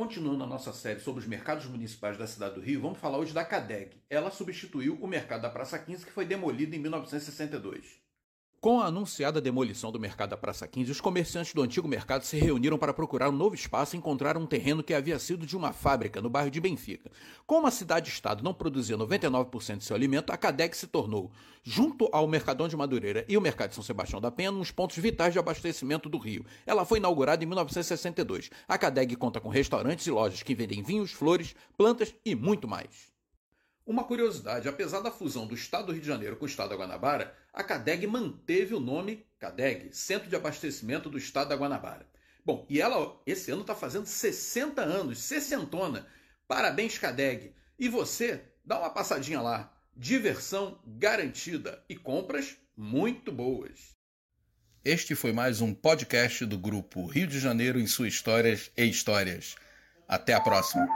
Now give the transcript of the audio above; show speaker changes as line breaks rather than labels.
Continuando a nossa série sobre os mercados municipais da cidade do Rio, vamos falar hoje da CADEG. Ela substituiu o mercado da Praça 15, que foi demolido em 1962. Com a anunciada demolição do mercado da Praça 15, os comerciantes do antigo mercado se reuniram para procurar um novo espaço e encontraram um terreno que havia sido de uma fábrica no bairro de Benfica. Como a cidade-estado não produzia 99% de seu alimento, a CADEG se tornou, junto ao Mercadão de Madureira e o Mercado de São Sebastião da Penha, um dos pontos vitais de abastecimento do Rio. Ela foi inaugurada em 1962. A CADEG conta com restaurantes e lojas que vendem vinhos, flores, plantas e muito mais. Uma curiosidade, apesar da fusão do Estado do Rio de Janeiro com o Estado da Guanabara, a CADEG manteve o nome CADEG, Centro de Abastecimento do Estado da Guanabara. Bom, e ela esse ano está fazendo 60 anos, sessentona. Parabéns, CADEG. E você, dá uma passadinha lá. Diversão garantida e compras muito boas. Este foi mais um podcast do grupo Rio de Janeiro em suas histórias e histórias. Até a próxima.